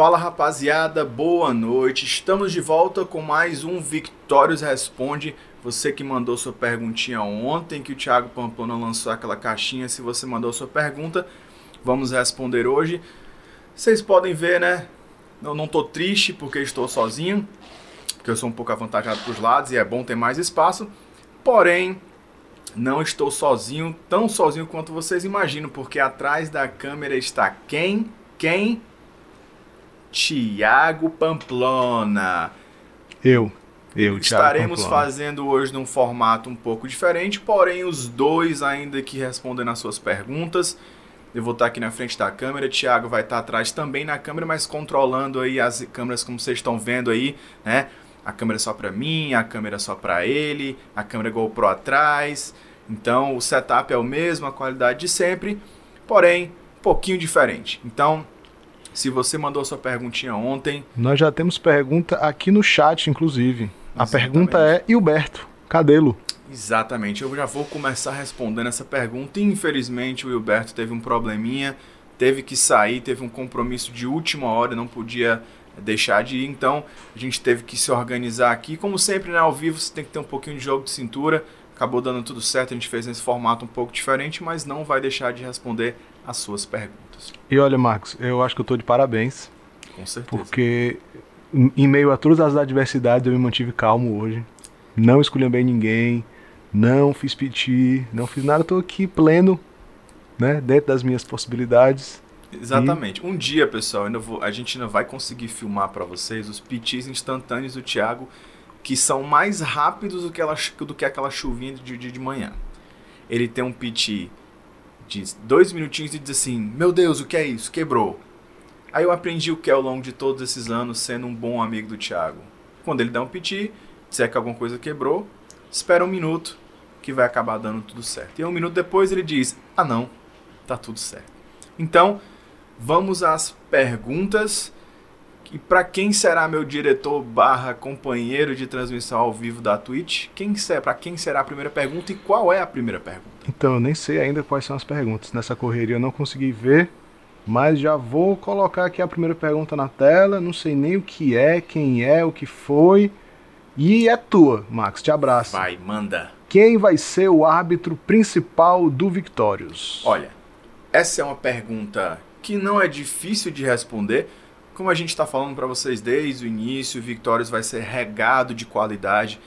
Fala rapaziada, boa noite. Estamos de volta com mais um Victórios Responde. Você que mandou sua perguntinha ontem, que o Thiago Pamplona lançou aquela caixinha. Se você mandou sua pergunta, vamos responder hoje. Vocês podem ver, né? Eu não tô triste porque estou sozinho, porque eu sou um pouco avantajado para os lados e é bom ter mais espaço. Porém, não estou sozinho, tão sozinho quanto vocês imaginam, porque atrás da câmera está quem? Quem? Tiago Pamplona. Eu. Eu, Estaremos fazendo hoje num formato um pouco diferente, porém os dois ainda aqui respondendo as suas perguntas. Eu vou estar aqui na frente da câmera, Thiago vai estar atrás também na câmera, mas controlando aí as câmeras como vocês estão vendo aí, né? A câmera só para mim, a câmera só para ele, a câmera GoPro atrás. Então o setup é o mesmo, a qualidade de sempre, porém um pouquinho diferente. Então se você mandou sua perguntinha ontem. Nós já temos pergunta aqui no chat, inclusive. A pergunta é: Hilberto, cadê-lo? Exatamente, eu já vou começar respondendo essa pergunta. Infelizmente, o Hilberto teve um probleminha, teve que sair, teve um compromisso de última hora, não podia deixar de ir, então a gente teve que se organizar aqui. Como sempre, né, ao vivo você tem que ter um pouquinho de jogo de cintura. Acabou dando tudo certo, a gente fez nesse formato um pouco diferente, mas não vai deixar de responder as suas perguntas. E olha, Marcos, eu acho que eu estou de parabéns. Com certeza. Porque em meio a todas as adversidades eu me mantive calmo hoje. Não bem ninguém, não fiz piti, não fiz nada, estou aqui pleno, né, dentro das minhas possibilidades. Exatamente. E... Um dia, pessoal, vou, a gente ainda vai conseguir filmar para vocês os pitis instantâneos do Thiago, que são mais rápidos do que, ela, do que aquela chuvinha de, de, de manhã. Ele tem um piti de dois minutinhos e diz assim: Meu Deus, o que é isso? Quebrou. Aí eu aprendi o que é ao longo de todos esses anos sendo um bom amigo do Thiago. Quando ele dá um piti, disser que alguma coisa quebrou, espera um minuto que vai acabar dando tudo certo. E um minuto depois ele diz: Ah, não, tá tudo certo. Então, vamos às perguntas. E para quem será meu diretor barra companheiro de transmissão ao vivo da Twitch? Quem será, para quem será a primeira pergunta e qual é a primeira pergunta? Então, eu nem sei ainda quais são as perguntas. Nessa correria eu não consegui ver, mas já vou colocar aqui a primeira pergunta na tela. Não sei nem o que é, quem é, o que foi. E é tua, Max. Te abraço. Vai, manda. Quem vai ser o árbitro principal do Victorious? Olha, essa é uma pergunta que não é difícil de responder como a gente está falando para vocês desde o início, o Victorious vai ser regado de qualidade,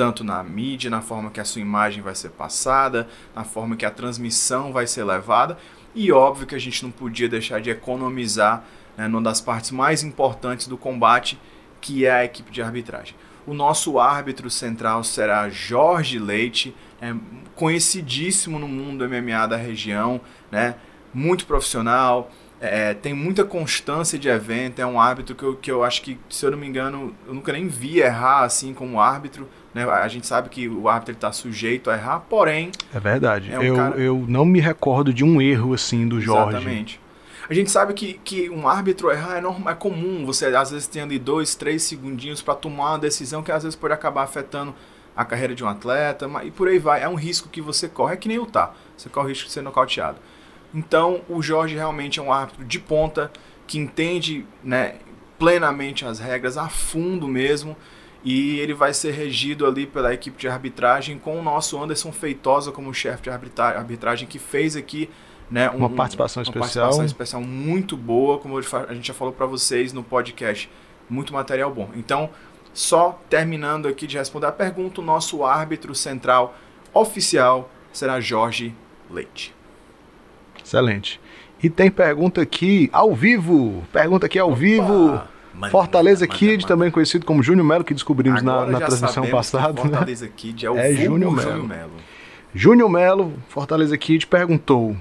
tanto na mídia, na forma que a sua imagem vai ser passada, na forma que a transmissão vai ser levada. E óbvio que a gente não podia deixar de economizar né, numa das partes mais importantes do combate, que é a equipe de arbitragem. O nosso árbitro central será Jorge Leite, é, conhecidíssimo no mundo MMA da região, né, muito profissional, é, tem muita constância de evento, é um árbitro que eu, que eu acho que, se eu não me engano, eu nunca nem vi errar assim como árbitro. Né? A gente sabe que o árbitro está sujeito a errar, porém. É verdade. É um eu, cara... eu não me recordo de um erro assim do Jorge. Exatamente. A gente sabe que, que um árbitro errar é, normal, é comum. Você às vezes tem ali dois, três segundinhos para tomar uma decisão que às vezes pode acabar afetando a carreira de um atleta, e por aí vai. É um risco que você corre, é que nem o tá. Você corre o risco de ser nocauteado. Então, o Jorge realmente é um árbitro de ponta que entende né, plenamente as regras, a fundo mesmo, e ele vai ser regido ali pela equipe de arbitragem com o nosso Anderson Feitosa como chefe de arbitragem que fez aqui né, um, uma participação uma especial, participação especial muito boa, como a gente já falou para vocês no podcast, muito material bom. Então, só terminando aqui de responder a pergunta, o nosso árbitro central oficial será Jorge Leite. Excelente. E tem pergunta aqui ao vivo. Pergunta aqui ao Opa. vivo. Fortaleza Kid, também conhecido como Júnior Melo, que descobrimos na, na transmissão passada. Né? Fortaleza né? Kid é o é Júnior Melo. Júnior Melo, Fortaleza Kid, perguntou: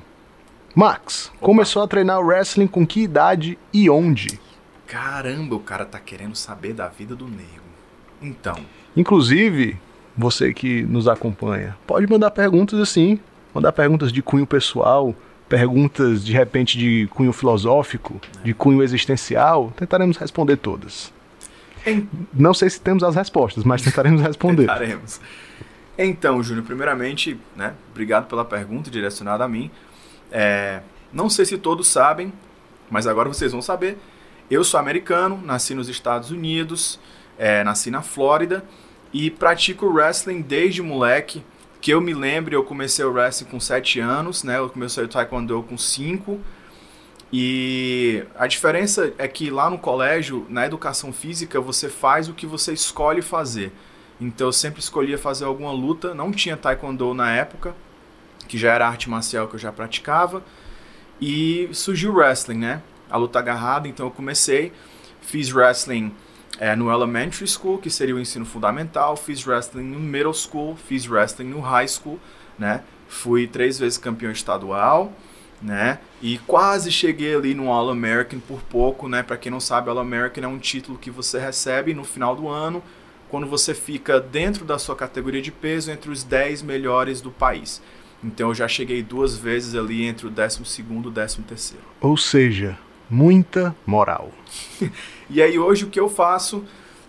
Max, Opa. começou a treinar wrestling com que idade e onde? Caramba, o cara tá querendo saber da vida do nego. Então. Inclusive, você que nos acompanha, pode mandar perguntas assim, mandar perguntas de cunho pessoal, perguntas de repente de cunho filosófico, de cunho existencial, tentaremos responder todas. Não sei se temos as respostas, mas tentaremos responder. tentaremos. Então, Júnior, primeiramente, né, obrigado pela pergunta direcionada a mim. É, não sei se todos sabem, mas agora vocês vão saber. Eu sou americano, nasci nos Estados Unidos, é, nasci na Flórida e pratico wrestling desde moleque. Que eu me lembro, eu comecei o wrestling com 7 anos, né? Eu comecei o taekwondo com 5. E a diferença é que lá no colégio, na educação física, você faz o que você escolhe fazer. Então eu sempre escolhia fazer alguma luta, não tinha taekwondo na época, que já era arte marcial que eu já praticava, e surgiu o wrestling, né? A luta agarrada, então eu comecei, fiz wrestling é, no elementary school, que seria o ensino fundamental, fiz wrestling no middle school, fiz wrestling no high school, né? Fui três vezes campeão estadual, né? E quase cheguei ali no All American por pouco, né? Para quem não sabe, All American é um título que você recebe no final do ano, quando você fica dentro da sua categoria de peso entre os 10 melhores do país. Então eu já cheguei duas vezes ali entre o 12 e o 13 terceiro. Ou seja, muita moral. e aí hoje o que eu faço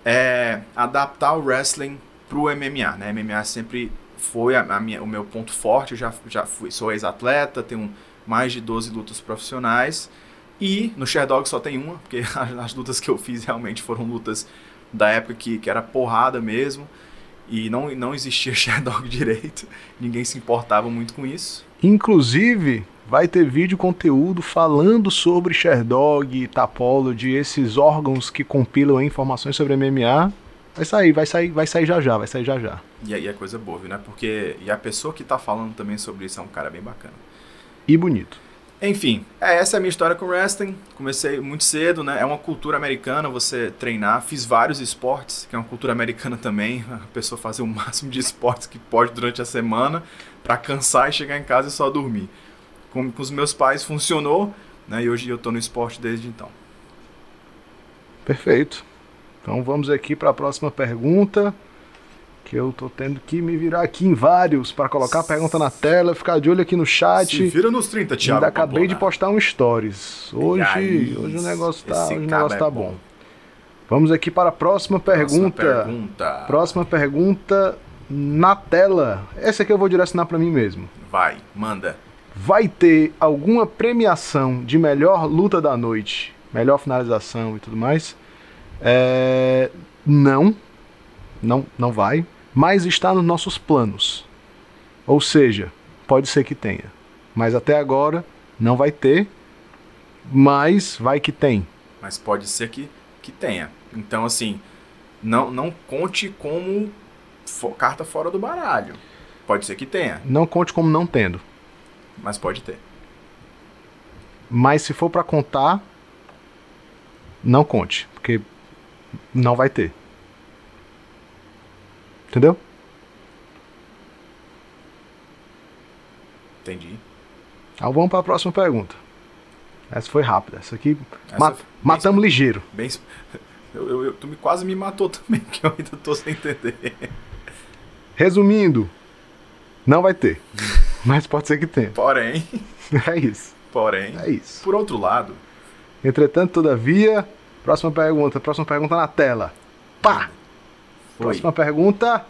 é adaptar o wrestling pro MMA, né? MMA sempre foi a, a minha, o meu ponto forte, eu já, já fui, sou ex-atleta, tenho mais de 12 lutas profissionais. E no Sherdog só tem uma, porque as, as lutas que eu fiz realmente foram lutas da época que, que era porrada mesmo. E não, não existia Sherdog direito. Ninguém se importava muito com isso. Inclusive, vai ter vídeo conteúdo falando sobre Sherdog, Tapology, esses órgãos que compilam informações sobre MMA. Vai sair, vai sair, vai sair já já, vai sair já já. E aí é coisa boa, viu, né? Porque e a pessoa que tá falando também sobre isso é um cara bem bacana. E bonito. Enfim, é, essa é a minha história com wrestling. Comecei muito cedo, né? É uma cultura americana você treinar. Fiz vários esportes, que é uma cultura americana também. A pessoa fazer o máximo de esportes que pode durante a semana para cansar e chegar em casa e só dormir. Com, com os meus pais funcionou, né? E hoje eu tô no esporte desde então. Perfeito. Então vamos aqui para a próxima pergunta que eu tô tendo que me virar aqui em vários para colocar a pergunta na tela, ficar de olho aqui no chat. Se vira nos 30, Thiago. Ainda acabei de postar um stories. Hoje, aí, hoje o negócio tá, hoje o negócio tá é bom. bom. Vamos aqui para a próxima pergunta. Próxima pergunta. Próxima pergunta na tela. Essa aqui eu vou direcionar para mim mesmo. Vai, manda. Vai ter alguma premiação de melhor luta da noite, melhor finalização e tudo mais? É... Não, não, não vai mas está nos nossos planos. Ou seja, pode ser que tenha, mas até agora não vai ter, mas vai que tem. Mas pode ser que, que tenha. Então, assim, não, não conte como carta fora do baralho. Pode ser que tenha. Não conte como não tendo. Mas pode ter. Mas se for para contar, não conte, porque não vai ter. Entendeu? Entendi. Então vamos para a próxima pergunta. Essa foi rápida. Essa aqui Essa ma matamos ligeiro. Bem, eu, eu, eu, tu me, quase me matou também, que eu ainda tô sem entender. Resumindo, não vai ter. Mas pode ser que tenha. Porém. É isso. Porém. É isso. Por outro lado. Entretanto, todavia, próxima pergunta. Próxima pergunta na tela. Pá! Próxima pergunta.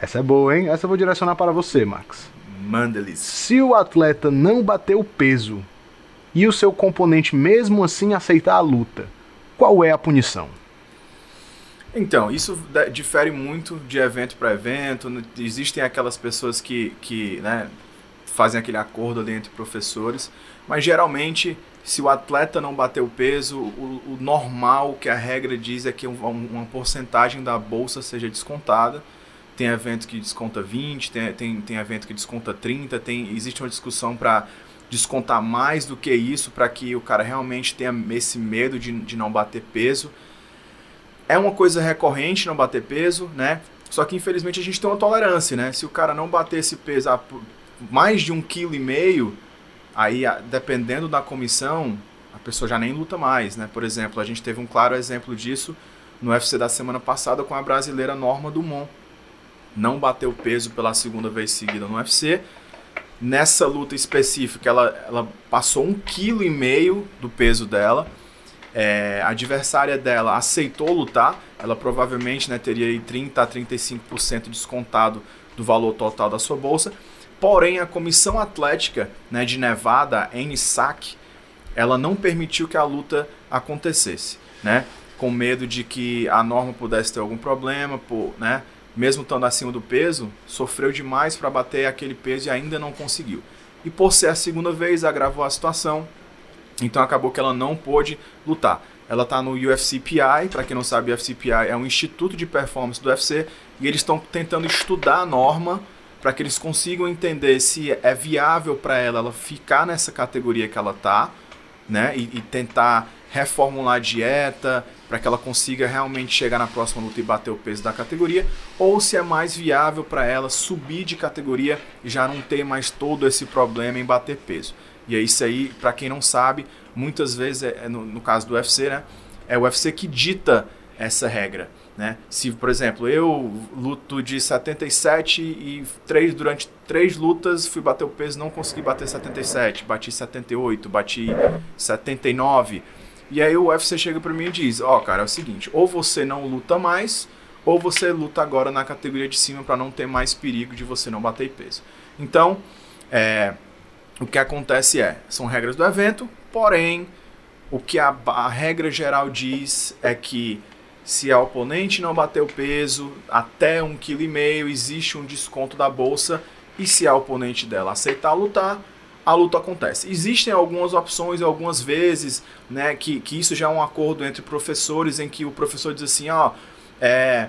Essa é boa, hein? Essa eu vou direcionar para você, Max. Manda-lhes. Se o atleta não bater o peso e o seu componente mesmo assim aceitar a luta, qual é a punição? Então, isso difere muito de evento para evento. Existem aquelas pessoas que, que né, fazem aquele acordo ali entre professores, mas geralmente se o atleta não bater o peso, o, o normal que a regra diz é que um, uma porcentagem da bolsa seja descontada. Tem evento que desconta 20, tem, tem, tem evento que desconta 30, tem, existe uma discussão para descontar mais do que isso para que o cara realmente tenha esse medo de, de não bater peso. É uma coisa recorrente não bater peso, né? Só que infelizmente a gente tem uma tolerância, né? Se o cara não bater esse peso a mais de um quilo e meio, Aí, dependendo da comissão, a pessoa já nem luta mais, né? Por exemplo, a gente teve um claro exemplo disso no UFC da semana passada com a brasileira Norma Dumont. Não bateu peso pela segunda vez seguida no UFC. Nessa luta específica, ela, ela passou um quilo e meio do peso dela. É, a adversária dela aceitou lutar. Ela provavelmente né, teria aí 30 a 35% descontado do valor total da sua bolsa Porém, a Comissão Atlética né, de Nevada, NSAC, ela não permitiu que a luta acontecesse, né? Com medo de que a norma pudesse ter algum problema, por, né? Mesmo estando acima do peso, sofreu demais para bater aquele peso e ainda não conseguiu. E por ser a segunda vez, agravou a situação. Então acabou que ela não pôde lutar. Ela está no UFCPI, para quem não sabe, o UFCPI é um instituto de performance do UFC e eles estão tentando estudar a norma para que eles consigam entender se é viável para ela, ela ficar nessa categoria que ela tá, né? E, e tentar reformular a dieta para que ela consiga realmente chegar na próxima luta e bater o peso da categoria, ou se é mais viável para ela subir de categoria e já não ter mais todo esse problema em bater peso. E é isso aí, para quem não sabe, muitas vezes, é, é, no, no caso do UFC, né? É o UFC que dita essa regra. Né? Se, por exemplo, eu luto de 77 e três, durante três lutas fui bater o peso, não consegui bater 77, bati 78, bati 79. E aí o UFC chega para mim e diz: Ó, oh, cara, é o seguinte, ou você não luta mais, ou você luta agora na categoria de cima para não ter mais perigo de você não bater peso. Então, é, o que acontece é: são regras do evento, porém, o que a, a regra geral diz é que se a oponente não bater o peso até um quilo e meio, existe um desconto da bolsa. E se a oponente dela aceitar lutar, a luta acontece. Existem algumas opções, algumas vezes, né, que, que isso já é um acordo entre professores, em que o professor diz assim, ó, é,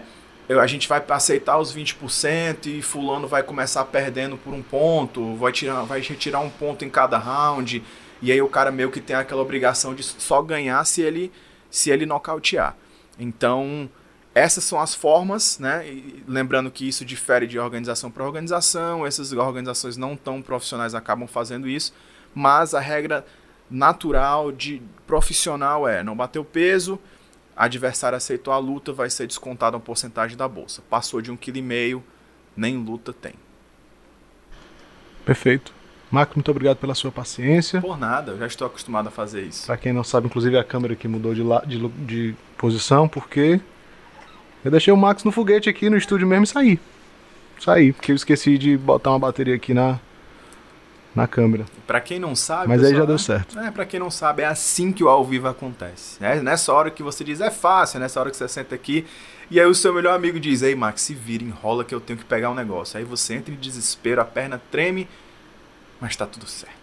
a gente vai aceitar os 20% e fulano vai começar perdendo por um ponto, vai, tirar, vai retirar um ponto em cada round, e aí o cara meio que tem aquela obrigação de só ganhar se ele, se ele nocautear. Então, essas são as formas, né? E lembrando que isso difere de organização para organização, essas organizações não tão profissionais acabam fazendo isso, mas a regra natural de profissional é não bater o peso, adversário aceitou a luta, vai ser descontada uma porcentagem da bolsa. Passou de um quilo e meio, nem luta tem. Perfeito. Marco, muito obrigado pela sua paciência. Por nada, eu já estou acostumado a fazer isso. Para quem não sabe, inclusive a câmera que mudou de, la de, de posição, porque eu deixei o Max no foguete aqui no estúdio mesmo e saí. Saí, porque eu esqueci de botar uma bateria aqui na, na câmera. Para quem não sabe, mas pessoal, aí já deu certo. É, para quem não sabe, é assim que o ao vivo acontece. É nessa hora que você diz é fácil, é nessa hora que você senta aqui e aí o seu melhor amigo diz: "Ei, Max, se vira, enrola que eu tenho que pegar um negócio". Aí você entra em desespero, a perna treme mas está tudo certo.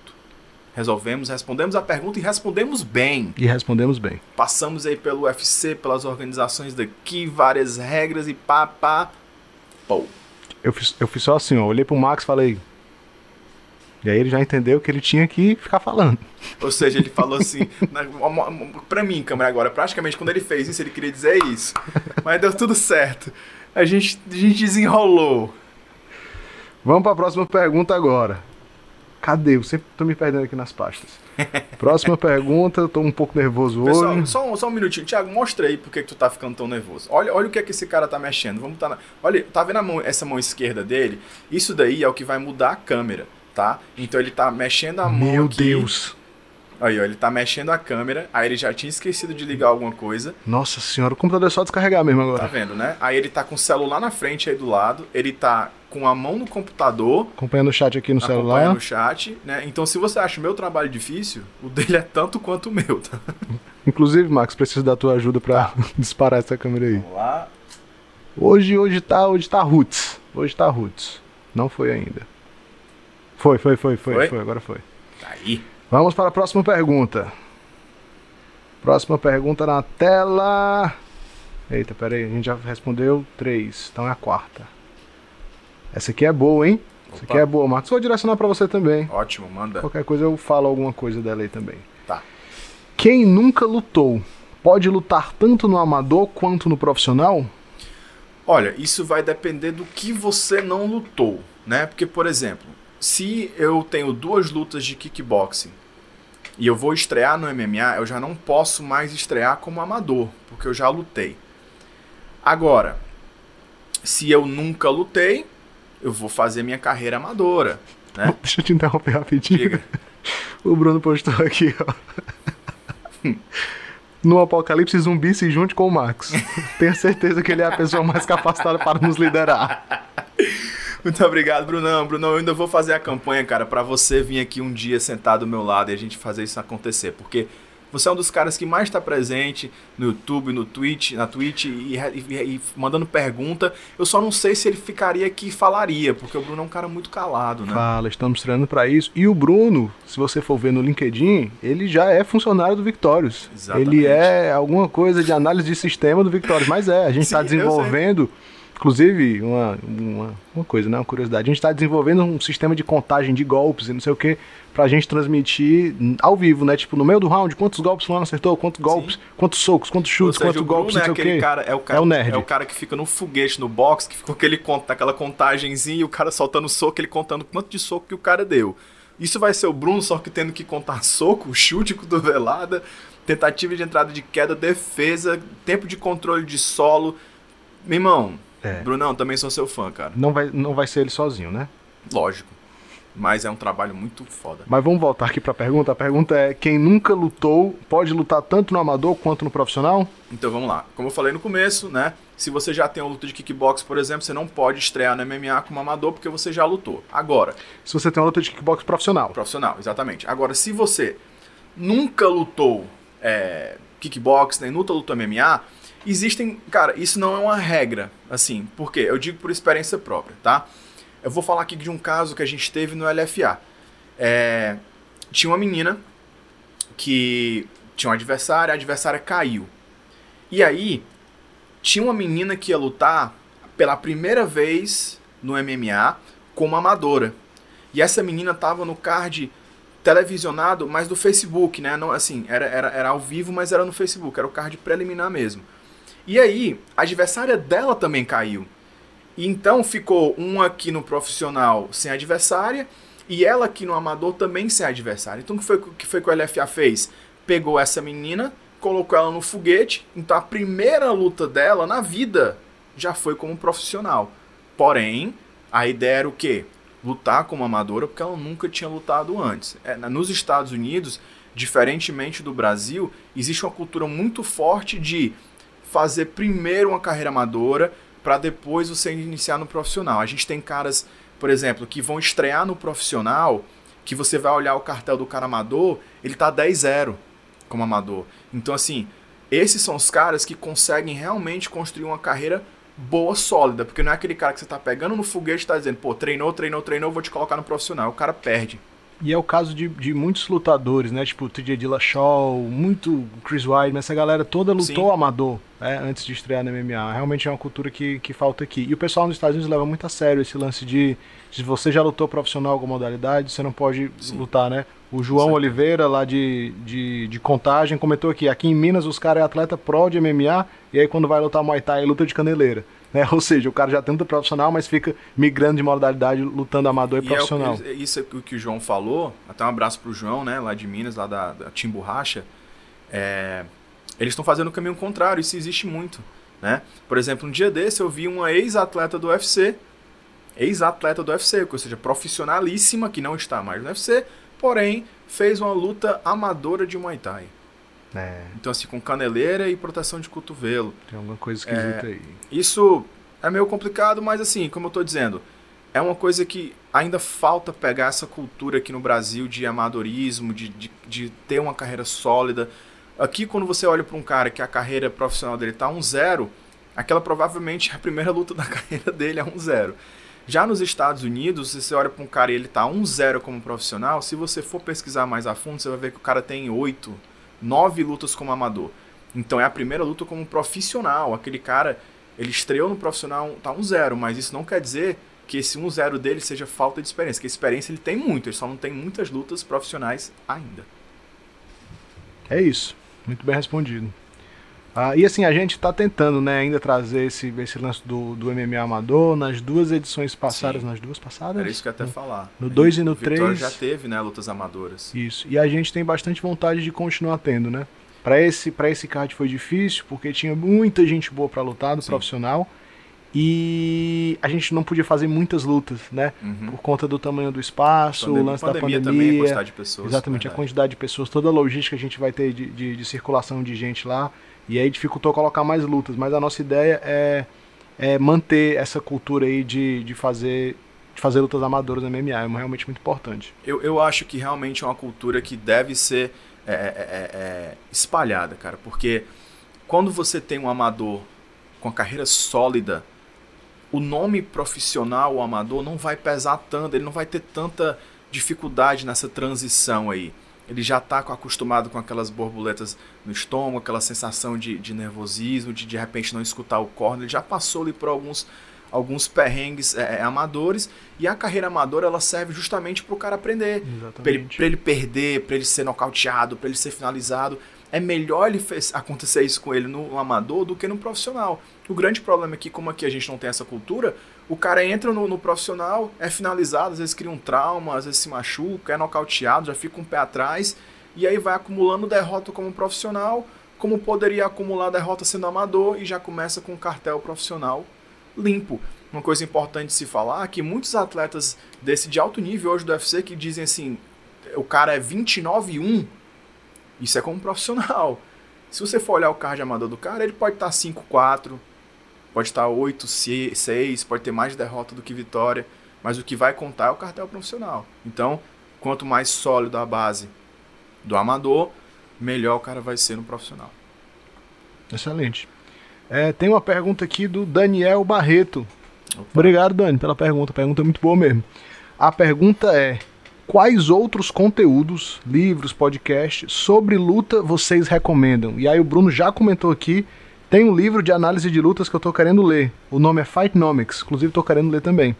Resolvemos, respondemos a pergunta e respondemos bem. E respondemos bem. Passamos aí pelo UFC, pelas organizações daqui, várias regras e pá, pá, pô. Eu fiz, eu fiz só assim, ó, olhei pro Max e falei. E aí ele já entendeu que ele tinha que ficar falando. Ou seja, ele falou assim, pra mim, câmera agora, praticamente quando ele fez isso, ele queria dizer isso. Mas deu tudo certo. A gente, a gente desenrolou. Vamos para a próxima pergunta agora. Cadê? Eu sempre tô me perdendo aqui nas pastas. Próxima pergunta, eu tô um pouco nervoso Pessoal, hoje. Só, só um minutinho. Tiago, mostra aí por que, tu tá ficando tão nervoso. Olha, olha o que é que esse cara tá mexendo. Vamos tá na... Olha, tá vendo mão, essa mão esquerda dele? Isso daí é o que vai mudar a câmera, tá? Então ele tá mexendo a mão Meu aqui. Deus! Aí, ó, ele tá mexendo a câmera, aí ele já tinha esquecido de ligar alguma coisa. Nossa senhora, o computador é só descarregar mesmo agora. Tá vendo, né? Aí ele tá com o celular na frente aí do lado, ele tá com a mão no computador. Acompanhando o chat aqui no celular. Acompanhando o chat, né? Então se você acha o meu trabalho difícil, o dele é tanto quanto o meu, tá? Inclusive, Max, preciso da tua ajuda pra tá. disparar essa câmera aí. Vamos lá. Hoje, hoje tá, hoje tá roots. Hoje tá roots. Não foi ainda. Foi, foi, foi, foi, foi, foi agora foi. Tá aí. Vamos para a próxima pergunta. Próxima pergunta na tela. Eita, pera aí, a gente já respondeu três, então é a quarta. Essa aqui é boa, hein? Opa. Essa aqui é boa, Marcos. Vou direcionar para você também. Ótimo, manda. Qualquer coisa eu falo alguma coisa dela aí também. Tá. Quem nunca lutou pode lutar tanto no amador quanto no profissional? Olha, isso vai depender do que você não lutou, né? Porque, por exemplo, se eu tenho duas lutas de kickboxing e eu vou estrear no MMA, eu já não posso mais estrear como amador, porque eu já lutei. Agora, se eu nunca lutei, eu vou fazer minha carreira amadora. Né? Deixa eu te interromper rapidinho. Diga. O Bruno postou aqui, ó. No apocalipse zumbi se junte com o Max. Tenho certeza que ele é a pessoa mais capacitada para nos liderar. Muito obrigado, Brunão. Brunão, eu ainda vou fazer a campanha, cara, para você vir aqui um dia sentar do meu lado e a gente fazer isso acontecer, porque você é um dos caras que mais está presente no YouTube, no Twitch, na Twitch e, e, e, mandando pergunta. Eu só não sei se ele ficaria aqui e falaria, porque o Bruno é um cara muito calado, né? Fala, estamos treinando para isso. E o Bruno, se você for ver no LinkedIn, ele já é funcionário do Victorious. Exatamente. Ele é alguma coisa de análise de sistema do Victorious, mas é, a gente está desenvolvendo Inclusive, uma, uma, uma, coisa, né? Uma curiosidade. A gente está desenvolvendo um sistema de contagem de golpes e não sei o que, pra gente transmitir ao vivo, né? Tipo, no meio do round, quantos golpes o fulano acertou, quantos golpes, Sim. quantos socos, quantos chutes, quantos golpes, não sei é o quê. Cara, é, o cara, é o nerd. É o cara que fica no foguete, no box, que fica aquele, aquela contagenzinha e o cara soltando soco, ele contando quanto de soco que o cara deu. Isso vai ser o Bruno, só que tendo que contar soco, chute, cotovelada, tentativa de entrada de queda, defesa, tempo de controle de solo. Meu irmão, é. Brunão, também sou seu fã, cara. Não vai, não vai ser ele sozinho, né? Lógico. Mas é um trabalho muito foda. Mas vamos voltar aqui pra pergunta. A pergunta é: quem nunca lutou pode lutar tanto no amador quanto no profissional? Então vamos lá. Como eu falei no começo, né? Se você já tem uma luta de kickbox, por exemplo, você não pode estrear no MMA como amador porque você já lutou. Agora. Se você tem uma luta de kickbox profissional. Profissional, exatamente. Agora, se você nunca lutou é, kickbox, nem nunca lutou MMA, Existem, cara, isso não é uma regra, assim, porque eu digo por experiência própria, tá? Eu vou falar aqui de um caso que a gente teve no LFA. É, tinha uma menina que tinha um adversário, a adversária caiu. E aí, tinha uma menina que ia lutar pela primeira vez no MMA como amadora. E essa menina tava no card televisionado, mas do Facebook, né? Não, assim, era, era, era ao vivo, mas era no Facebook, era o card preliminar mesmo. E aí, a adversária dela também caiu. E então ficou um aqui no profissional sem adversária e ela aqui no amador também sem adversária. Então o que foi, que foi que o LFA fez? Pegou essa menina, colocou ela no foguete. Então a primeira luta dela na vida já foi como profissional. Porém, a ideia era o quê? Lutar como amadora porque ela nunca tinha lutado antes. É, nos Estados Unidos, diferentemente do Brasil, existe uma cultura muito forte de fazer primeiro uma carreira amadora para depois você iniciar no profissional. A gente tem caras, por exemplo, que vão estrear no profissional, que você vai olhar o cartel do cara amador, ele tá 10-0 como amador. Então assim, esses são os caras que conseguem realmente construir uma carreira boa, sólida, porque não é aquele cara que você tá pegando no foguete e tá dizendo, pô, treinou, treinou, treinou, vou te colocar no profissional. O cara perde. E é o caso de, de muitos lutadores, né? Tipo, TJ Dillashaw, muito Chris Weidman, essa galera toda lutou Sim. amador né? antes de estrear no MMA. Realmente é uma cultura que, que falta aqui. E o pessoal nos Estados Unidos leva muito a sério esse lance de se você já lutou profissional em alguma modalidade, você não pode Sim. lutar, né? O João. Oliveira, lá de, de, de, Contagem, comentou aqui: aqui em Minas os caras é atleta pro de MMA, e aí quando vai lutar Muay Thai, luta de caneleira. Né? Ou seja, o cara já tem luta profissional, mas fica migrando de modalidade, lutando amador e, e profissional. É o, isso é o que o João falou. Até um abraço pro João, né? Lá de Minas, lá da, da Tim Borracha. É, eles estão fazendo o caminho contrário, isso existe muito. Né? Por exemplo, um dia desse eu vi uma ex-atleta do UFC, ex-atleta do UFC, ou seja, profissionalíssima, que não está mais no UFC, porém fez uma luta amadora de Muay Thai. É. Então, assim, com caneleira e proteção de cotovelo. Tem alguma coisa esquisita é, aí. Isso é meio complicado, mas assim, como eu estou dizendo, é uma coisa que ainda falta pegar essa cultura aqui no Brasil de amadorismo, de, de, de ter uma carreira sólida. Aqui, quando você olha para um cara que a carreira profissional dele está um zero, aquela provavelmente é a primeira luta da carreira dele é um zero. Já nos Estados Unidos, se você olha para um cara e ele está um zero como profissional, se você for pesquisar mais a fundo, você vai ver que o cara tem oito nove lutas como amador. Então é a primeira luta como profissional. Aquele cara, ele estreou no profissional, tá um zero, mas isso não quer dizer que esse um zero dele seja falta de experiência. Que experiência ele tem muito, ele só não tem muitas lutas profissionais ainda. É isso. Muito bem respondido. Ah, e assim, a gente está tentando né, ainda trazer esse, esse lance do, do MMA amador nas duas edições passadas, Sim. nas duas passadas? Era isso que eu ia até falar. No 2 e no 3. já teve, né, lutas amadoras. Isso. E a gente tem bastante vontade de continuar tendo, né? Para esse, pra esse card foi difícil, porque tinha muita gente boa para lutar do Sim. profissional. E a gente não podia fazer muitas lutas, né? Uhum. Por conta do tamanho do espaço, o lance pandemia da pandemia. Também, a quantidade de pessoas. Exatamente, verdade. a quantidade de pessoas, toda a logística que a gente vai ter de, de, de circulação de gente lá. E aí dificultou colocar mais lutas. Mas a nossa ideia é, é manter essa cultura aí de, de fazer de fazer lutas amadoras no MMA. É realmente muito importante. Eu, eu acho que realmente é uma cultura que deve ser é, é, é, é espalhada, cara. Porque quando você tem um amador com a carreira sólida, o nome profissional, o amador, não vai pesar tanto, ele não vai ter tanta dificuldade nessa transição aí. Ele já está acostumado com aquelas borboletas no estômago, aquela sensação de, de nervosismo, de de repente não escutar o corner. Ele já passou ali por alguns, alguns perrengues é, é amadores e a carreira amadora ela serve justamente para o cara aprender, para ele, ele perder, para ele ser nocauteado, para ele ser finalizado é melhor ele acontecer isso com ele no amador do que no profissional. O grande problema é que, como aqui a gente não tem essa cultura, o cara entra no, no, profissional, é finalizado, às vezes cria um trauma, às vezes se machuca, é nocauteado, já fica um pé atrás, e aí vai acumulando derrota como profissional, como poderia acumular derrota sendo amador, e já começa com um cartel profissional limpo. Uma coisa importante de se falar é que muitos atletas desse de alto nível hoje do UFC que dizem assim, o cara é 29-1, isso é como profissional. Se você for olhar o card amador do cara, ele pode estar tá 5-4, pode estar tá 8-6, pode ter mais derrota do que vitória, mas o que vai contar é o cartel profissional. Então, quanto mais sólido a base do amador, melhor o cara vai ser no profissional. Excelente. É, tem uma pergunta aqui do Daniel Barreto. Opa. Obrigado, Dani, pela pergunta. A pergunta é muito boa mesmo. A pergunta é: quais outros conteúdos, livros, podcasts sobre luta vocês recomendam? E aí o Bruno já comentou aqui, tem um livro de análise de lutas que eu tô querendo ler. O nome é Fightnomics, inclusive tô querendo ler também.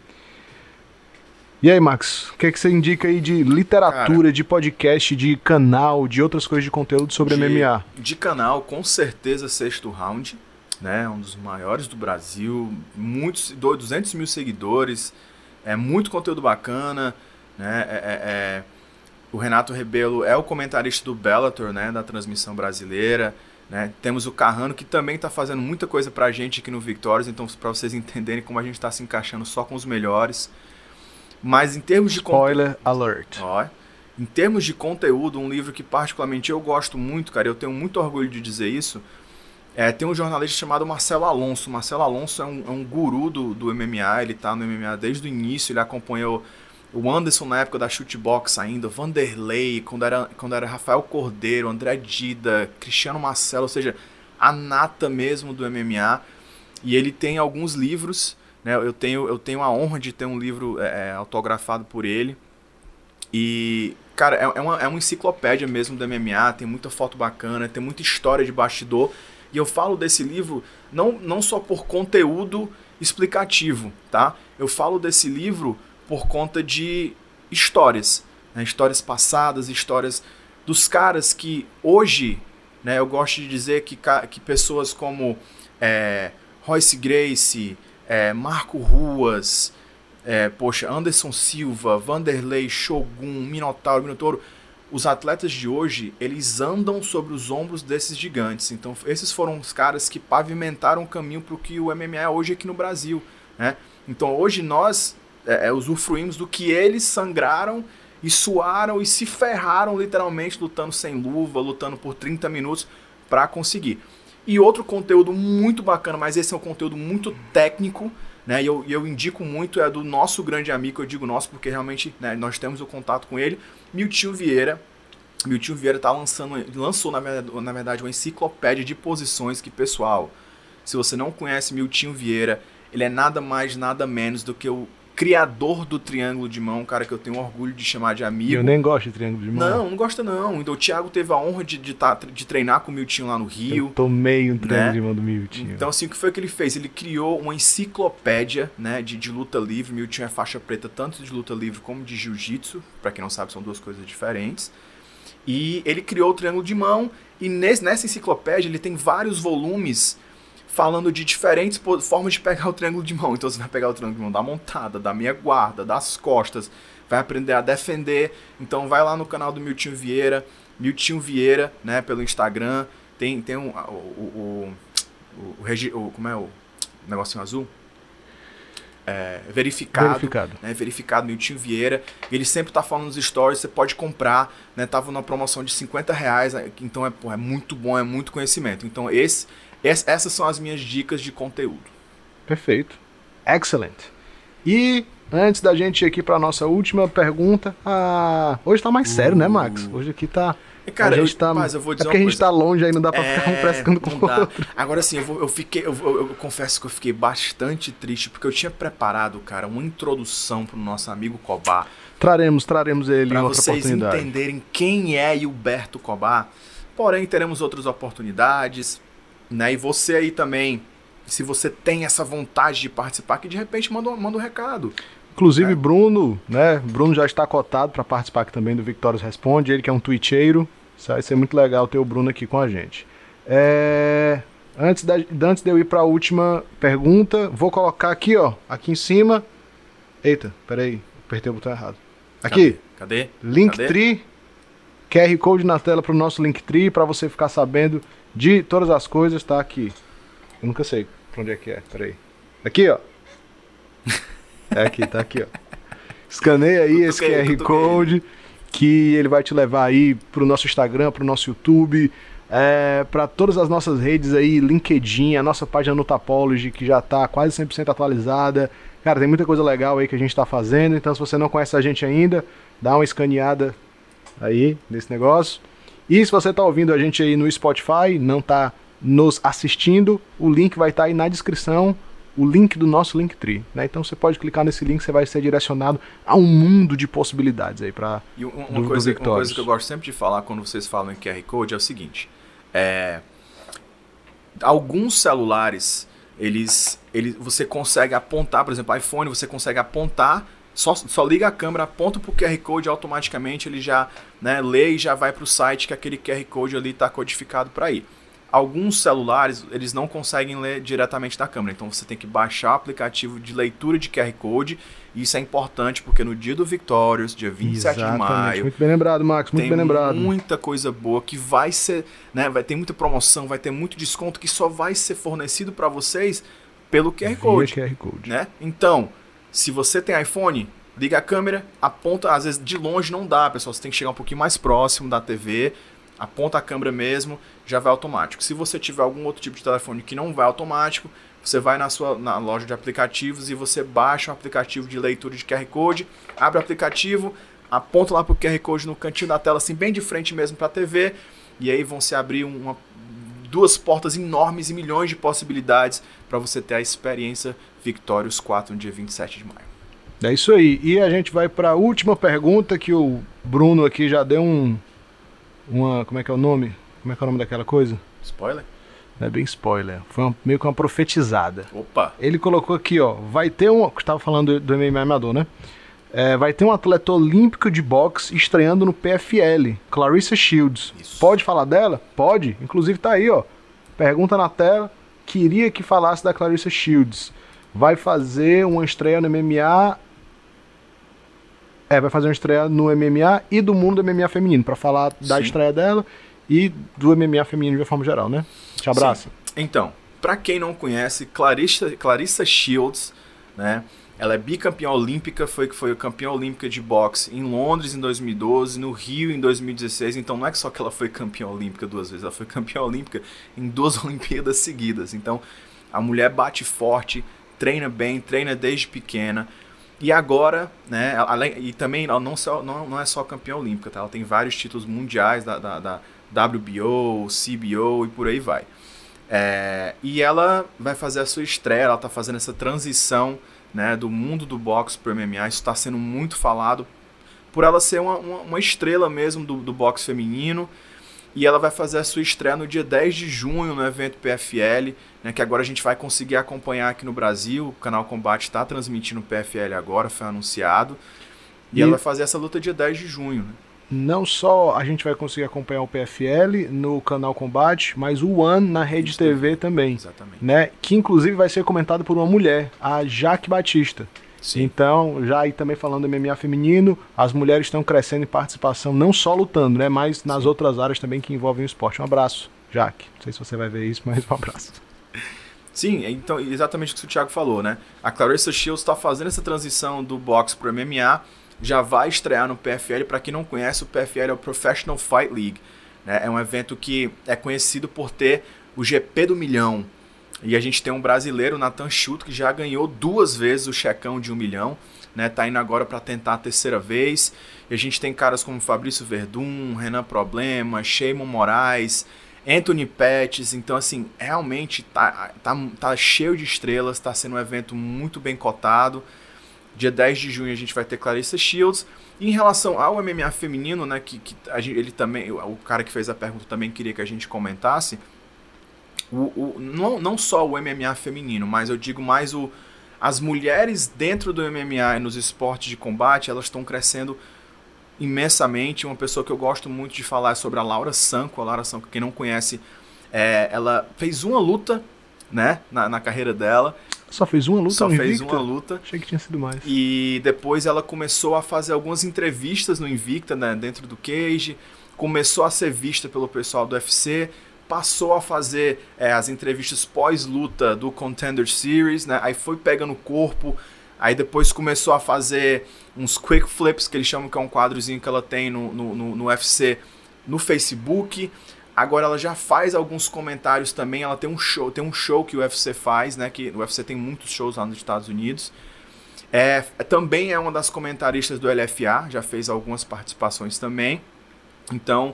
E aí, Max, o que, é que você indica aí de literatura, Cara, de podcast, de canal, de outras coisas de conteúdo sobre de, MMA? De canal, com certeza, Sexto Round, né? Um dos maiores do Brasil, muitos, 200 mil seguidores, é muito conteúdo bacana. Né? É, é, é, o Renato Rebelo é o comentarista do Bellator, né? da transmissão brasileira. Né? Temos o Carrano, que também está fazendo muita coisa para a gente aqui no Victorious, então para vocês entenderem como a gente está se encaixando só com os melhores. Mas em termos de... Spoiler alert. Ó, em termos de conteúdo, um livro que particularmente eu gosto muito, cara, eu tenho muito orgulho de dizer isso, é, tem um jornalista chamado Marcelo Alonso. Marcelo Alonso é um, é um guru do, do MMA, ele está no MMA desde o início, ele acompanhou o Anderson na época da shootbox ainda, Vanderlei, quando era, quando era Rafael Cordeiro, André Dida, Cristiano Marcelo, ou seja, a nata mesmo do MMA. E ele tem alguns livros, né? Eu tenho, eu tenho a honra de ter um livro é, é autografado por ele. E, cara, é, é, uma, é uma enciclopédia mesmo do MMA, tem muita foto bacana, tem muita história de bastidor. E eu falo desse livro não, não só por conteúdo explicativo, tá? Eu falo desse livro por conta de histórias, né? histórias passadas, histórias dos caras que hoje, né, eu gosto de dizer que, que pessoas como é, Royce Gracie, é, Marco Ruas, é, poxa, Anderson Silva, Vanderlei, Shogun, Minotauro, Minotauro, os atletas de hoje, eles andam sobre os ombros desses gigantes. Então, esses foram os caras que pavimentaram o caminho para o que o MMA é hoje aqui no Brasil. Né? Então, hoje nós é, é, usufruímos do que eles sangraram e suaram e se ferraram literalmente lutando sem luva, lutando por 30 minutos para conseguir. E outro conteúdo muito bacana, mas esse é um conteúdo muito técnico, né? E eu, eu indico muito, é do nosso grande amigo, eu digo nosso porque realmente né, nós temos o contato com ele, Miltinho Vieira. Miltinho Vieira tá lançando, lançou na verdade, na verdade uma enciclopédia de posições que, pessoal, se você não conhece Miltinho Vieira, ele é nada mais, nada menos do que o criador do triângulo de mão, um cara que eu tenho orgulho de chamar de amigo. Eu nem gosto de triângulo de mão. Não, não gosta não. Então o Thiago teve a honra de, de, tá, de treinar com o Miltinho lá no Rio. Eu tomei um triângulo né? de mão do Miltinho. Então assim, o que foi que ele fez? Ele criou uma enciclopédia né, de, de luta livre. Miltinho é faixa preta tanto de luta livre como de jiu-jitsu. Para quem não sabe, são duas coisas diferentes. E ele criou o triângulo de mão e nesse, nessa enciclopédia ele tem vários volumes falando de diferentes formas de pegar o triângulo de mão. Então você vai pegar o triângulo de mão da montada, da meia guarda, das costas, vai aprender a defender. Então vai lá no canal do Miltinho Vieira, Miltinho Vieira, né, pelo Instagram. Tem, tem um, o, o, o, o, o como é o negocinho azul? É, verificado, verificado. Né, verificado Miltinho Vieira. Ele sempre tá falando nos stories, você pode comprar, né? Tava numa promoção de 50 reais, então é, pô, é muito bom, é muito conhecimento. Então esse essas são as minhas dicas de conteúdo. Perfeito. Excellent. E antes da gente ir aqui para nossa última pergunta, ah, hoje tá mais sério, né, Max? Hoje aqui tá Cara, a gente eu, tá, mas eu vou dizer é porque a gente coisa. tá longe aí, não dá pra É, ficar um frescando com o outro. Agora sim, eu, vou- eu fiquei. Eu, eu- eu confesso que eu fiquei bastante triste, porque eu tinha preparado, cara, uma introdução pro nosso amigo Cobar. Traremos, traremos ele em Para outra vocês oportunidade. entenderem quem é Hilberto Cobar. Porém, teremos outras oportunidades, né? E você aí também, se você tem essa vontade de participar, que de repente manda, um- manda um recado. Inclusive, É. Bruno, né? Bruno já está cotado para participar aqui também do Victórios Responde. Ele que é um twitcheiro. Isso vai ser muito legal ter o Bruno aqui com a gente. É, Antes, da... Antes de eu ir para a última pergunta, vou colocar aqui, ó. Aqui em cima. Eita, peraí. Apertei o botão errado. Aqui. Cadê? Cadê? Linktree. QR Code na tela para o nosso Linktree para você ficar sabendo de todas as coisas. Tá aqui. Eu nunca sei pra onde é que é. Peraí. Aqui, ó. É aqui, tá aqui, ó. Escaneia aí esse Cutuquei, QR. Code que ele vai te levar aí pro nosso Instagram, pro nosso YouTube, é, para todas as nossas redes aí, LinkedIn, a nossa página no Tapology que já tá quase 100% atualizada. Cara, tem muita coisa legal aí que a gente tá fazendo, então se você não conhece a gente ainda, dá uma escaneada aí nesse negócio. E se você tá ouvindo a gente aí no Spotify, não tá nos assistindo, o link vai estar aí na descrição, o link do nosso Linktree, né? Então você pode clicar nesse link, você vai ser direcionado a um mundo de possibilidades aí para um- uma, do- do coisa, uma coisa que eu gosto sempre de falar quando vocês falam em QR Code é o seguinte: é, alguns celulares, eles, eles, você consegue apontar, por exemplo, iPhone, você consegue apontar, só, só liga a câmera, aponta pro QR Code automaticamente ele já né, lê e já vai pro site que aquele QR Code ali está codificado para ir. Alguns celulares, eles não conseguem ler diretamente da câmera, então você tem que baixar o aplicativo de leitura de QR Code, e isso é importante porque no dia do Victorious, dia 27 de maio, Muito bem lembrado, Max, muito bem lembrado. muita coisa boa que vai ser, né, vai ter muita promoção, vai ter muito desconto que só vai ser fornecido para vocês pelo QR Code, QR Code. né? Então, se você tem iPhone, liga a câmera, aponta, às vezes de longe não dá, pessoal, você tem que chegar um pouquinho mais próximo da TV, aponta a câmera mesmo, já vai automático. Se você tiver algum outro tipo de telefone que não vai automático, você vai na sua na loja de aplicativos e você baixa um aplicativo de leitura de QR Code, abre o aplicativo, aponta lá pro QR Code no cantinho da tela, assim, bem de frente mesmo para a TV, e aí vão se abrir uma, duas portas enormes e milhões de possibilidades para você ter a experiência Victorious 4 no dia 27 de maio. É isso aí. E a gente vai para a última pergunta que o Bruno aqui já deu um uma, como é que é o nome? Como é que é o nome daquela coisa? Spoiler? Não é bem spoiler. Foi uma- meio que uma profetizada. Opa! Ele colocou aqui, ó, vai ter um, estava falando do, do MMA amador, né? É, vai ter um atleta olímpico de boxe estreando no PFL, Clarissa Shields. Isso. Pode falar dela? Pode. Inclusive tá aí, ó. Pergunta na tela. Queria que falasse da Clarissa Shields. Vai fazer uma estreia no MMA. É, vai fazer uma estreia no MMA e do mundo do MMA feminino, pra falar da Sim. estreia dela e do MMA feminino de forma geral, né? Te abraço. Então, para quem não conhece, Clarissa, Clarissa Shields, né? Ela é bicampeã olímpica, foi que foi campeã olímpica de boxe em Londres em 2012, no Rio em 2016. Então não é só que ela foi campeã olímpica duas vezes, ela foi campeã olímpica em duas Olimpíadas seguidas. Então a mulher bate forte, treina bem, treina desde pequena. E agora, né, além, e também ela não, só, não, não é só campeã olímpica, tá? Ela tem vários títulos mundiais da, da, da WBO, CBO e por aí vai. É, e ela vai fazer a sua estreia, ela está fazendo essa transição né, do mundo do boxe para o MMA. Isso está sendo muito falado por ela ser uma, uma, uma estrela mesmo do, do boxe feminino. E ela vai fazer a sua estreia no dia 10 de junho no evento PFL, né, que agora a gente vai conseguir acompanhar aqui no Brasil. O canal Combate está transmitindo o PFL agora, foi anunciado. E, E- ela vai fazer essa luta dia 10 de junho. né? Não só a gente vai conseguir acompanhar o PFL no canal Combate, mas o One na Rede Isso. TV também, Exatamente. né? Que inclusive vai ser comentado por uma mulher, a Jaque Batista. Sim. Então, já aí também falando do MMA feminino, as mulheres estão crescendo em participação, não só lutando, né? Mas nas outras áreas também que envolvem o esporte. Um abraço, Jaque. Não sei se você vai ver isso, mas um abraço. Sim, então exatamente o que o Thiago falou, né? A Clarissa Shields está fazendo essa transição do boxe para o MMA, já vai estrear no PFL. Para quem não conhece, o PFL é o Professional Fight League. Né? É um evento que é conhecido por ter o GP do milhão. E a gente tem um brasileiro, Nathan Schutt, que já ganhou duas vezes o checão de um milhão. Né, tá indo agora para tentar a terceira vez. E a gente tem caras como Fabrício Verdun, Renan Problema, Sheimon Moraes, Anthony Pettis. Então, assim, realmente tá, tá, tá cheio de estrelas, tá sendo um evento muito bem cotado. Dia 10 de junho a gente vai ter Clarissa Shields. E em relação ao MMA feminino, né, que, que gente, ele também, o cara que fez a pergunta também queria que a gente comentasse o, o, não, não só o MMA feminino, mas eu digo mais o, as mulheres dentro do MMA e nos esportes de combate, elas estão crescendo imensamente. Uma pessoa que eu gosto muito de falar é sobre a Laura Sanko. A Laura Sanko, quem não conhece, é, ela fez uma luta né, na, na carreira dela. Só fez uma luta? Só fez uma luta. Achei que tinha sido mais. E depois ela começou a fazer algumas entrevistas no Invicta, né, dentro do Cage. Começou a ser vista pelo pessoal do UFC passou a fazer é, as entrevistas pós-luta do Contender Series, né? Aí foi pegando o corpo, aí depois começou a fazer uns quick flips, que eles chamam que é um quadrozinho que ela tem no, no, no, no UFC no Facebook. Agora ela já faz alguns comentários também. Ela tem um show, tem um show que o UFC faz, né? Que o UFC tem muitos shows lá nos Estados Unidos. É, também é uma das comentaristas do LFA, já fez algumas participações também. Então,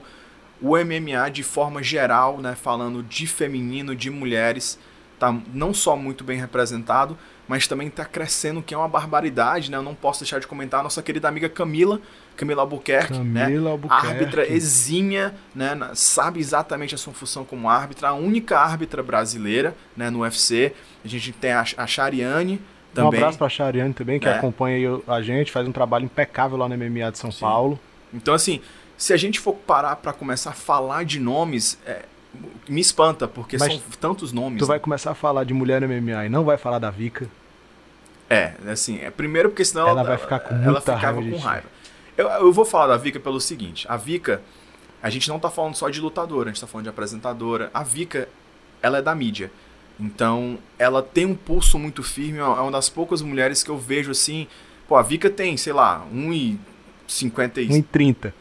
o MMA de forma geral, né, falando de feminino, de mulheres, tá não só muito bem representado, mas também está crescendo, que é uma barbaridade, né? Eu não posso deixar de comentar a nossa querida amiga Camila, Camila Albuquerque, né? Camila né? Albuquerque. árbitra exímia, né? Sabe exatamente a sua função como árbitra, a única árbitra brasileira, né, no UFC. A gente tem a, a Chariane, também. Um abraço para a Chariane também, que é. acompanha a gente, faz um trabalho impecável lá no MMA de São Sim. Paulo. Então, assim, se a gente for parar para começar a falar de nomes, é, me espanta, porque Mas são tantos nomes. Tu né? vai começar a falar de mulher no MMA e não vai falar da Vika. É, assim, é primeiro porque senão ela, ela vai ficar com ela ficava raiva com raiva. Eu, eu vou falar da Vika pelo seguinte, a Vika, a gente não tá falando só de lutadora, a gente tá falando de apresentadora. A Vika, ela é da mídia. Então, ela tem um pulso muito firme, é uma das poucas mulheres que eu vejo assim, pô, a Vika tem, sei lá, 1,50 1,30.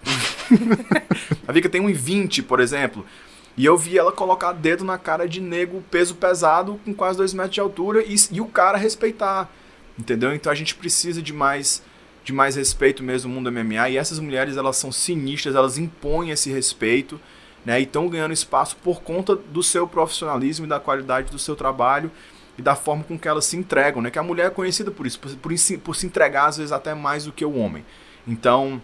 a Vika tem 1,20, por exemplo. E eu vi ela colocar dedo na cara de nego peso pesado com quase 2 metros de altura e, e, o cara respeitar. Entendeu? Então a gente precisa de mais, de mais respeito mesmo no mundo MMA. E essas mulheres, elas são sinistras, elas impõem esse respeito. Né, e estão ganhando espaço por conta do seu profissionalismo e da qualidade do seu trabalho e da forma com que elas se entregam, né? Que a mulher é conhecida por isso, por, por, por se entregar às vezes até mais do que o homem. Então,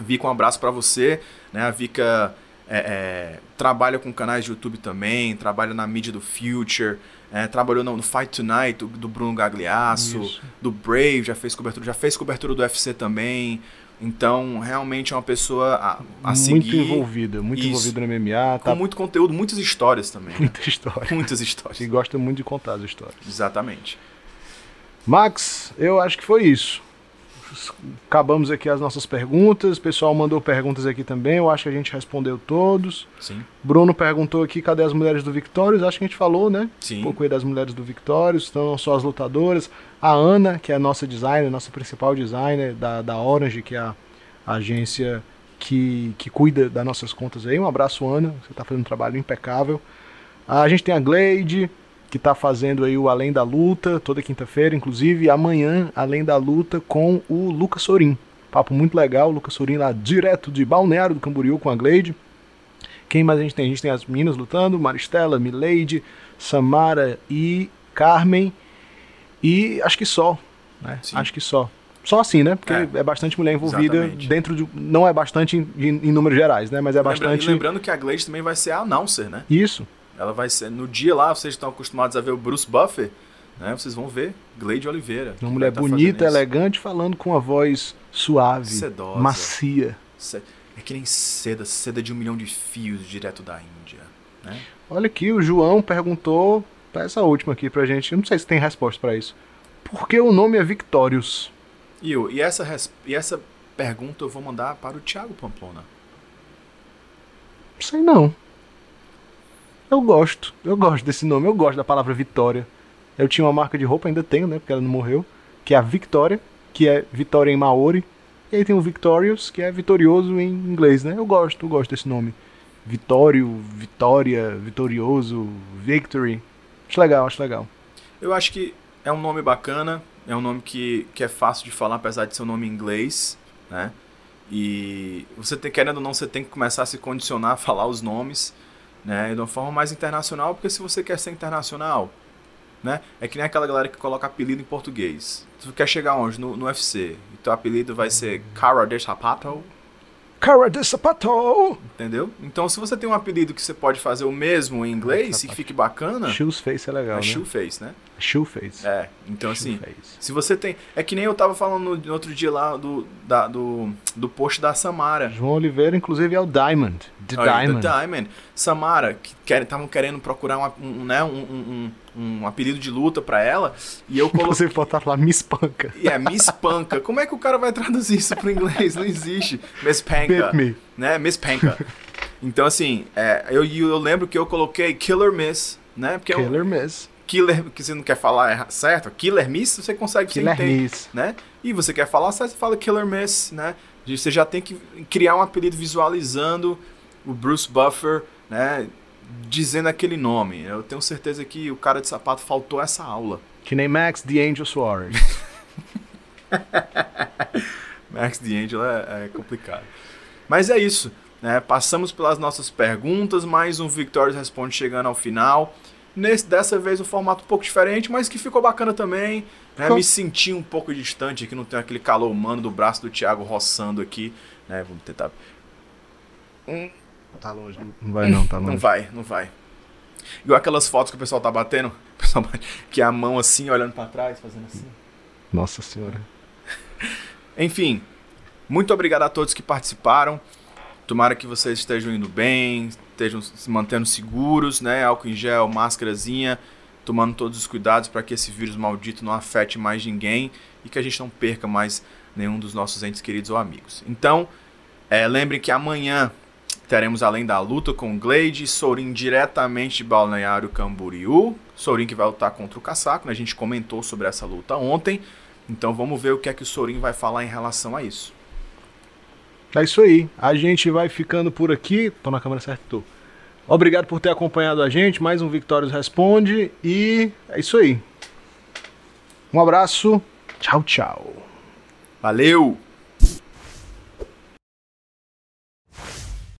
Vika, um abraço para você. Né? A Vika é, é, trabalha com canais de YouTube também, trabalha na mídia do Future, é, trabalhou no, no, Fight Tonight do, do Bruno Gagliasso, Isso. do Brave, já fez cobertura, já fez cobertura do UFC também. Então, realmente é uma pessoa a, a muito seguir. Muito envolvida, muito Isso. envolvida no MMA. Tá... Com muito conteúdo, muitas histórias também. Né? Muitas histórias. Muitas histórias. E gosta muito de contar as histórias. Exatamente. Max, eu acho que foi isso acabamos aqui as nossas perguntas. O pessoal mandou perguntas aqui também. Eu acho que a gente respondeu todos. Sim. Bruno perguntou aqui cadê as mulheres do Victórios. Acho que a gente falou, né? Sim. Um pouco aí das mulheres do Victórios. Então, só as lutadoras. A Ana, que é a nossa designer, nossa principal designer da, da Orange, que é a, a agência que, que cuida das nossas contas aí. Um abraço, Ana. Você está fazendo um trabalho impecável. A gente tem a Glade que está fazendo aí o Além da Luta, toda quinta-feira, inclusive amanhã, Além da Luta, com o Lucas Sorim. Papo muito legal, Lucas Sorim lá direto de Balneário do Camboriú com a Glade. Quem mais a gente tem? A gente tem as meninas lutando, Maristela, Mileide, Samara e Carmen. E acho que só, né? Sim. Acho que só. Só assim, né? Porque é, é bastante mulher envolvida exatamente. dentro de. Não é bastante em, em, números gerais, né? Mas é bastante. E lembrando que a Glade também vai ser a announcer, né? Isso. Ela vai ser. No dia lá, vocês estão acostumados a ver o Bruce Buffer, né? Vocês vão ver Glade Oliveira. Uma mulher tá bonita, elegante, falando com uma voz suave, Sedosa. macia. É que nem seda, seda de um milhão de fios direto da Índia. Né? Olha aqui, o João perguntou essa última aqui pra gente. Eu não sei se tem resposta para isso. Por que o nome é Victorious? E, eu, e, essa, e essa pergunta eu vou mandar para o Thiago Pamplona. Sei não. Eu gosto, eu gosto desse nome, eu gosto da palavra Vitória. Eu tinha uma marca de roupa, ainda tenho, né? Porque ela não morreu. Que é a Victoria, que é Vitória em Maori. E aí tem o Victorious, que é vitorioso em inglês, né? Eu gosto, eu gosto desse nome. Vitório, Vitória, Vitorioso, Victory. Acho legal, acho legal. Eu acho que é um nome bacana, é um nome que, que é fácil de falar, apesar de ser um nome em inglês, né? E você tem, querendo ou não, você tem que começar a se condicionar a falar os nomes, né? De uma forma mais internacional, porque se você quer ser internacional, né? É que nem aquela galera que coloca apelido em português. Tu quer chegar onde? No, no UFC. E teu apelido vai ser Cara de Sapato, Cara de sapato! entendeu? Então se você tem um apelido que você pode fazer o mesmo em inglês e que fique bacana, Shoes face é legal, é né? Shoeface, né? Shoe face. É, então assim, Shoe face. se você tem... É que nem eu tava falando no, outro dia lá do, da, do, do post da Samara. João Oliveira, inclusive, é o Diamond. The Olha, Diamond. The Diamond. Samara, que estavam querendo procurar uma- um, né, um, um, um, apelido de luta pra ela, e eu coloquei... Você botar lá Miss Panca. É Miss Panca. Como é que o cara vai traduzir isso pro inglês? Não existe. Miss Panca. Bit me. Né? Miss Panca. Então, assim, é, eu, eu lembro que eu coloquei Killer Miss, né? Porque é Killer Miss. Killer, que você não quer falar certo, Killer Miss, você consegue, você Killer entende, Miss. né? E você quer falar certo, você fala Killer Miss, né? Você já tem que criar um apelido visualizando o Bruce Buffer, né? Dizendo aquele nome. Eu tenho certeza que o cara de sapato faltou essa aula. Que nem Max The Angel Suarez. Max D'Angelo é, é complicado. Mas é isso. Né? Passamos pelas nossas perguntas, mais um Victorious Responde chegando ao final. Nesse, dessa vez um formato um pouco diferente, mas que ficou bacana também. Né? Me senti um pouco distante aqui, não tem aquele calor humano do braço do Thiago roçando aqui. Né? Vamos tentar. Hum, tá longe. Não vai não, tá longe. não vai, não vai. Igual aquelas fotos que o pessoal tá batendo, o pessoal bate, que é a mão assim, olhando pra trás, fazendo assim. Nossa senhora. Enfim, muito obrigado a todos que participaram. Tomara que vocês estejam indo bem, estejam se mantendo seguros, né? Álcool em gel, máscarazinha, tomando todos os cuidados para que esse vírus maldito não afete mais ninguém e que a gente não perca mais nenhum dos nossos entes queridos ou amigos. Então, é, lembrem que amanhã teremos além da luta com o Glade, Sorin diretamente de Balneário Camboriú. Sorin que vai lutar contra o Casaco, né? A gente comentou sobre essa luta ontem. Então vamos ver o que é que o Sorin vai falar em relação a isso. É isso aí. A gente vai ficando por aqui. Tô na câmera certa, tô. Obrigado por ter acompanhado a gente. Mais um Victórios Responde. E é isso aí. Um abraço. Tchau, tchau. Valeu!